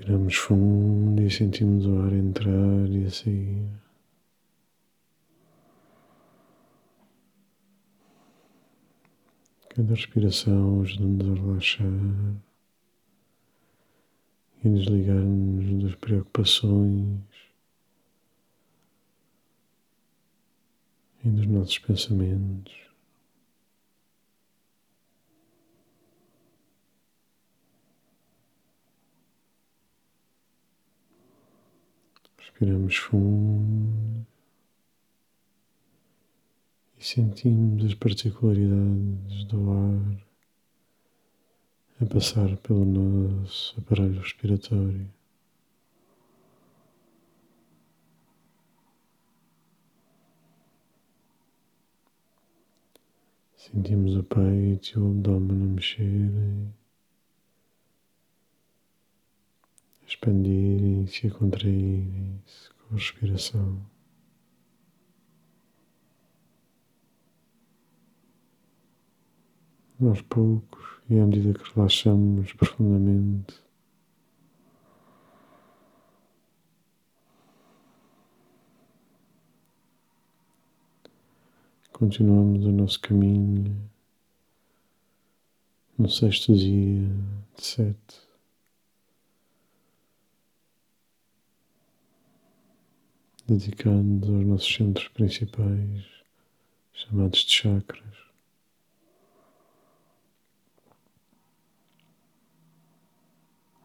Respiramos fundo e sentimos o ar entrar e sair. Cada respiração ajuda-nos a relaxar e desligar-nos das preocupações e dos nossos pensamentos. Respiramos fundo e sentimos as particularidades do ar a passar pelo nosso aparelho respiratório. Sentimos o peito e o abdômen a mexerem. Expandirem-se e contraírem-se com a respiração. Aos poucos, e à medida que relaxamos profundamente, continuamos o nosso caminho no sexto dia de sete. Dedicando aos nossos centros principais, chamados de chakras.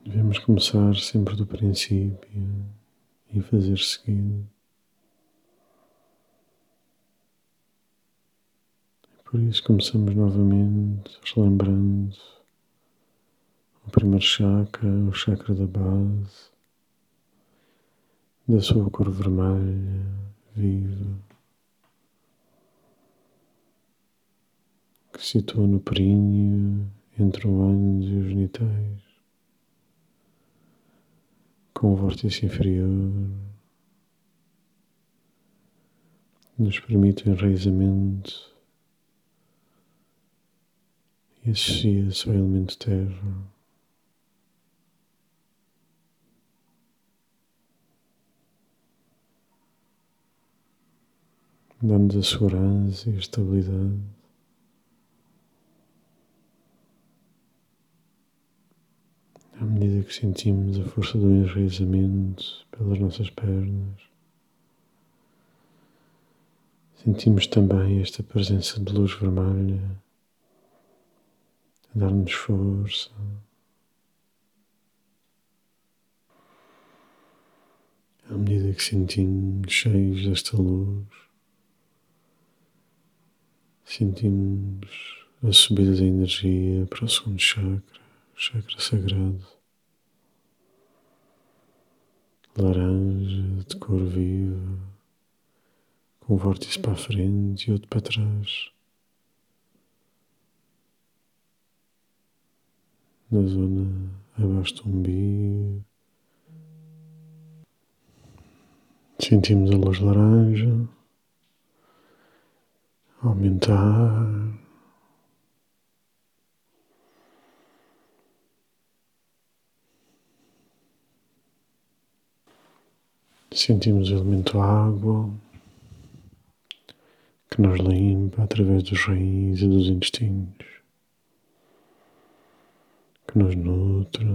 Devemos começar sempre do princípio e fazer seguido. Por isso começamos novamente relembrando o primeiro chakra, o chakra da base, da sua cor vermelha, viva, que se situa no períneo entre o ânus e os genitais, com o vórtice inferior, nos permite o enraizamento e associa-se ao elemento terra. Dando-nos a segurança e a estabilidade. À medida que sentimos a força do enraizamento pelas nossas pernas, sentimos também esta presença de luz vermelha a dar-nos força. À medida que sentimos cheios desta luz, Sentimos a subida da energia para o segundo chakra, chakra sagrado, laranja, de cor viva, com um vórtice para a frente e outro para trás. Na zona abaixo do umbigo, sentimos a luz laranja aumentar. Sentimos o elemento água que nos limpa através dos rins e dos intestinos, que nos nutre.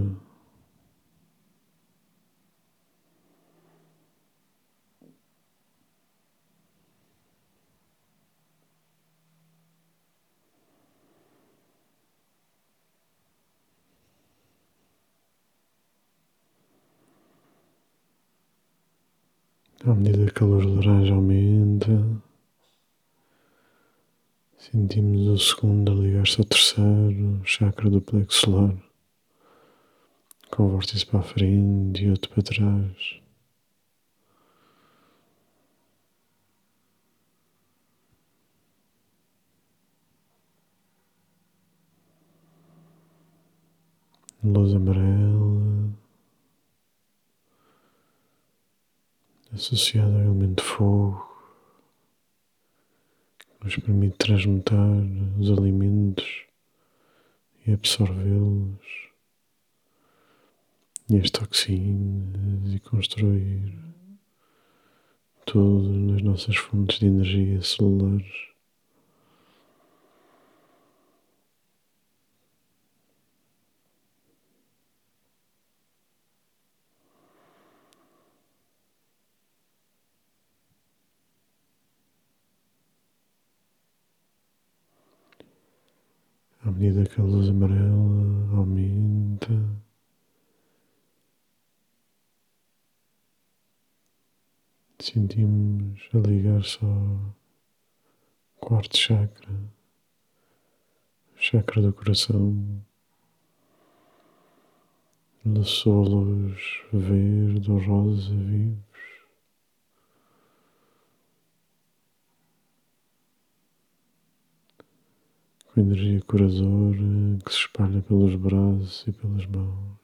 À medida que a luz laranja aumenta, sentimos o segundo a ligar-se ao terceiro, chakra do plexo solar, com o vórtice para a frente e outro para trás. Luz amarela associado ao elemento fogo, que nos permite transmutar os alimentos e absorvê-los e as toxinas e construir tudo nas nossas fontes de energia celulares. À medida que a luz amarela aumenta, sentimos a ligar-se ao quarto chakra, chakra do coração, lançou a verde ou rosa vivos. Com energia curadora que se espalha pelos braços e pelas mãos.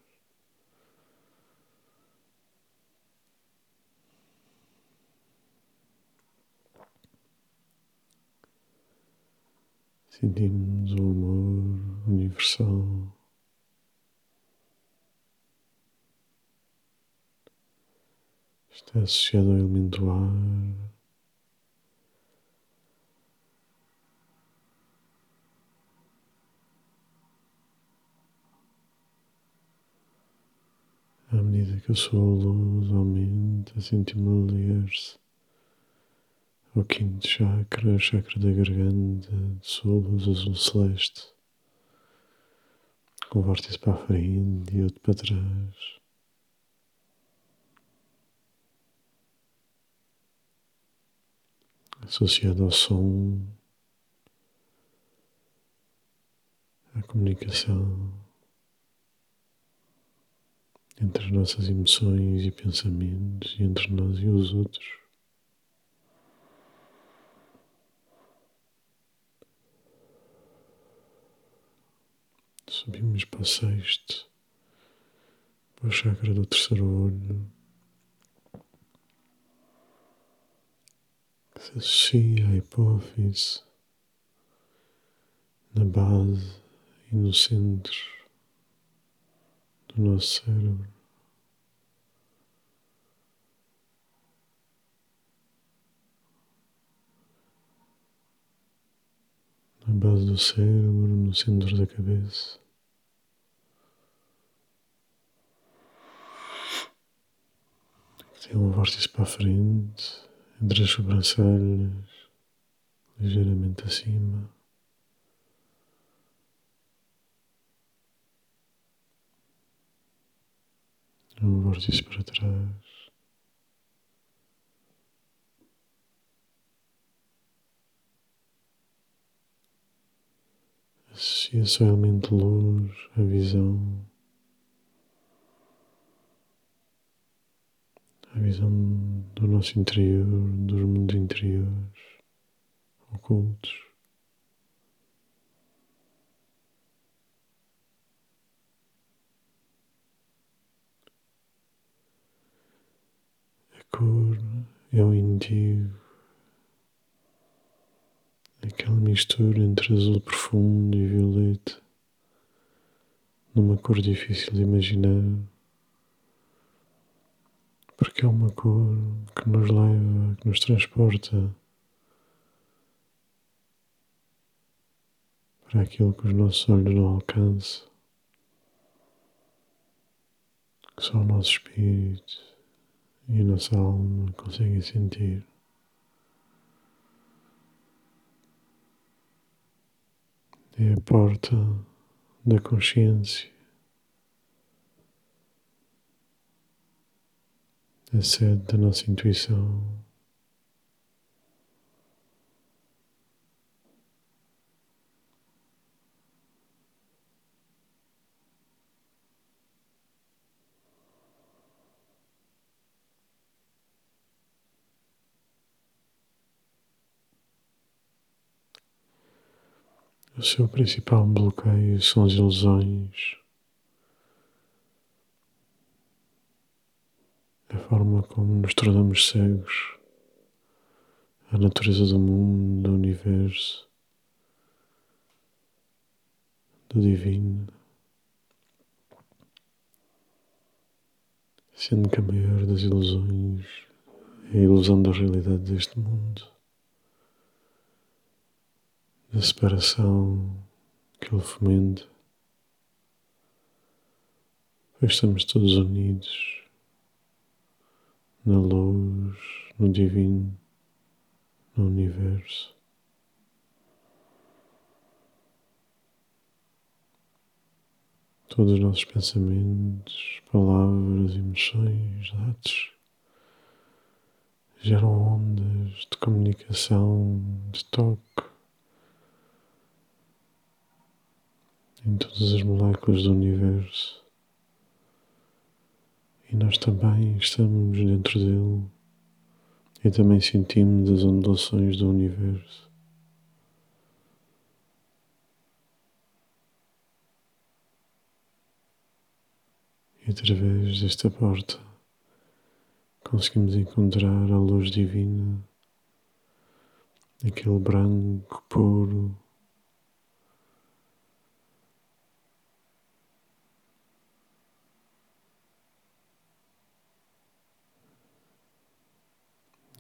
Sentimos o amor universal. Está associado ao elemento ar. À medida que a sua luz aumenta, sentimos ligar-se o quinto chakra, chakra da garganta, de solos azul celeste, com vórtice para a frente e outro para trás. Associado ao som, à comunicação entre as nossas emoções e pensamentos e entre nós e os outros. Subimos para o sexto, para o chakra do terceiro olho, que se associa à hipófise, na base e no centro do nosso cérebro. Na base do cérebro, no centro da cabeça. Tem um vórtice para a frente, entre as sobrancelhas, ligeiramente acima. Um vórtice para trás. Associa-se ao elemento luz, a visão. a visão do nosso interior, dos mundos interiores, ocultos. A cor é o indigo, aquela mistura entre azul profundo e violeta, numa cor difícil de imaginar porque é uma cor que nos leva, que nos transporta para aquilo que os nossos olhos não alcançam, que só o nosso espírito e nossa alma conseguem sentir. É a porta da consciência. a sede da nossa intuição. O seu principal bloqueio são as ilusões. a forma como nos tornamos cegos à natureza do mundo, do universo, do divino. sendo que a maior das ilusões é a ilusão da realidade deste mundo, da separação que ele fomenta, pois estamos todos unidos na luz, no divino, no universo. Todos os nossos pensamentos, palavras, emoções, atos geram ondas de comunicação, de toque em todas as moléculas do universo. E nós também estamos dentro dele e também sentimos as ondulações do universo. E através desta porta conseguimos encontrar a luz divina, aquele branco puro.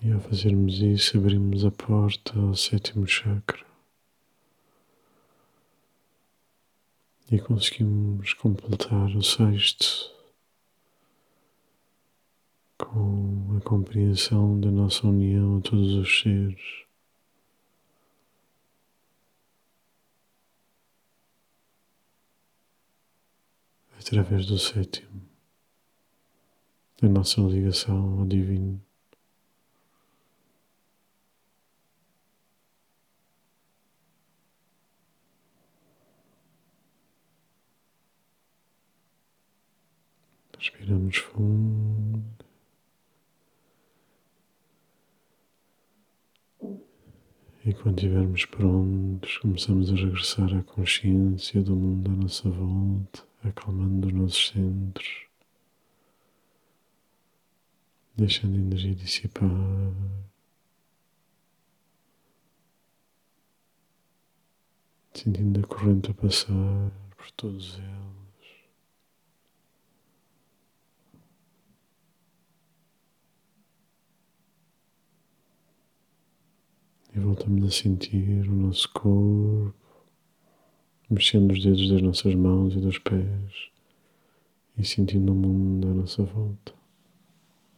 E ao fazermos isso, abrimos a porta ao sétimo chakra. E conseguimos completar o sexto com a compreensão da nossa união a todos os seres. Através do sétimo, da nossa ligação ao Divino. Respiramos fundo. E quando estivermos prontos, começamos a regressar à consciência do mundo à nossa volta, acalmando os nossos centros, deixando a energia dissipar. Sentindo a corrente a passar por todos eles. E voltamos a sentir o nosso corpo, mexendo os dedos das nossas mãos e dos pés e sentindo o mundo à nossa volta.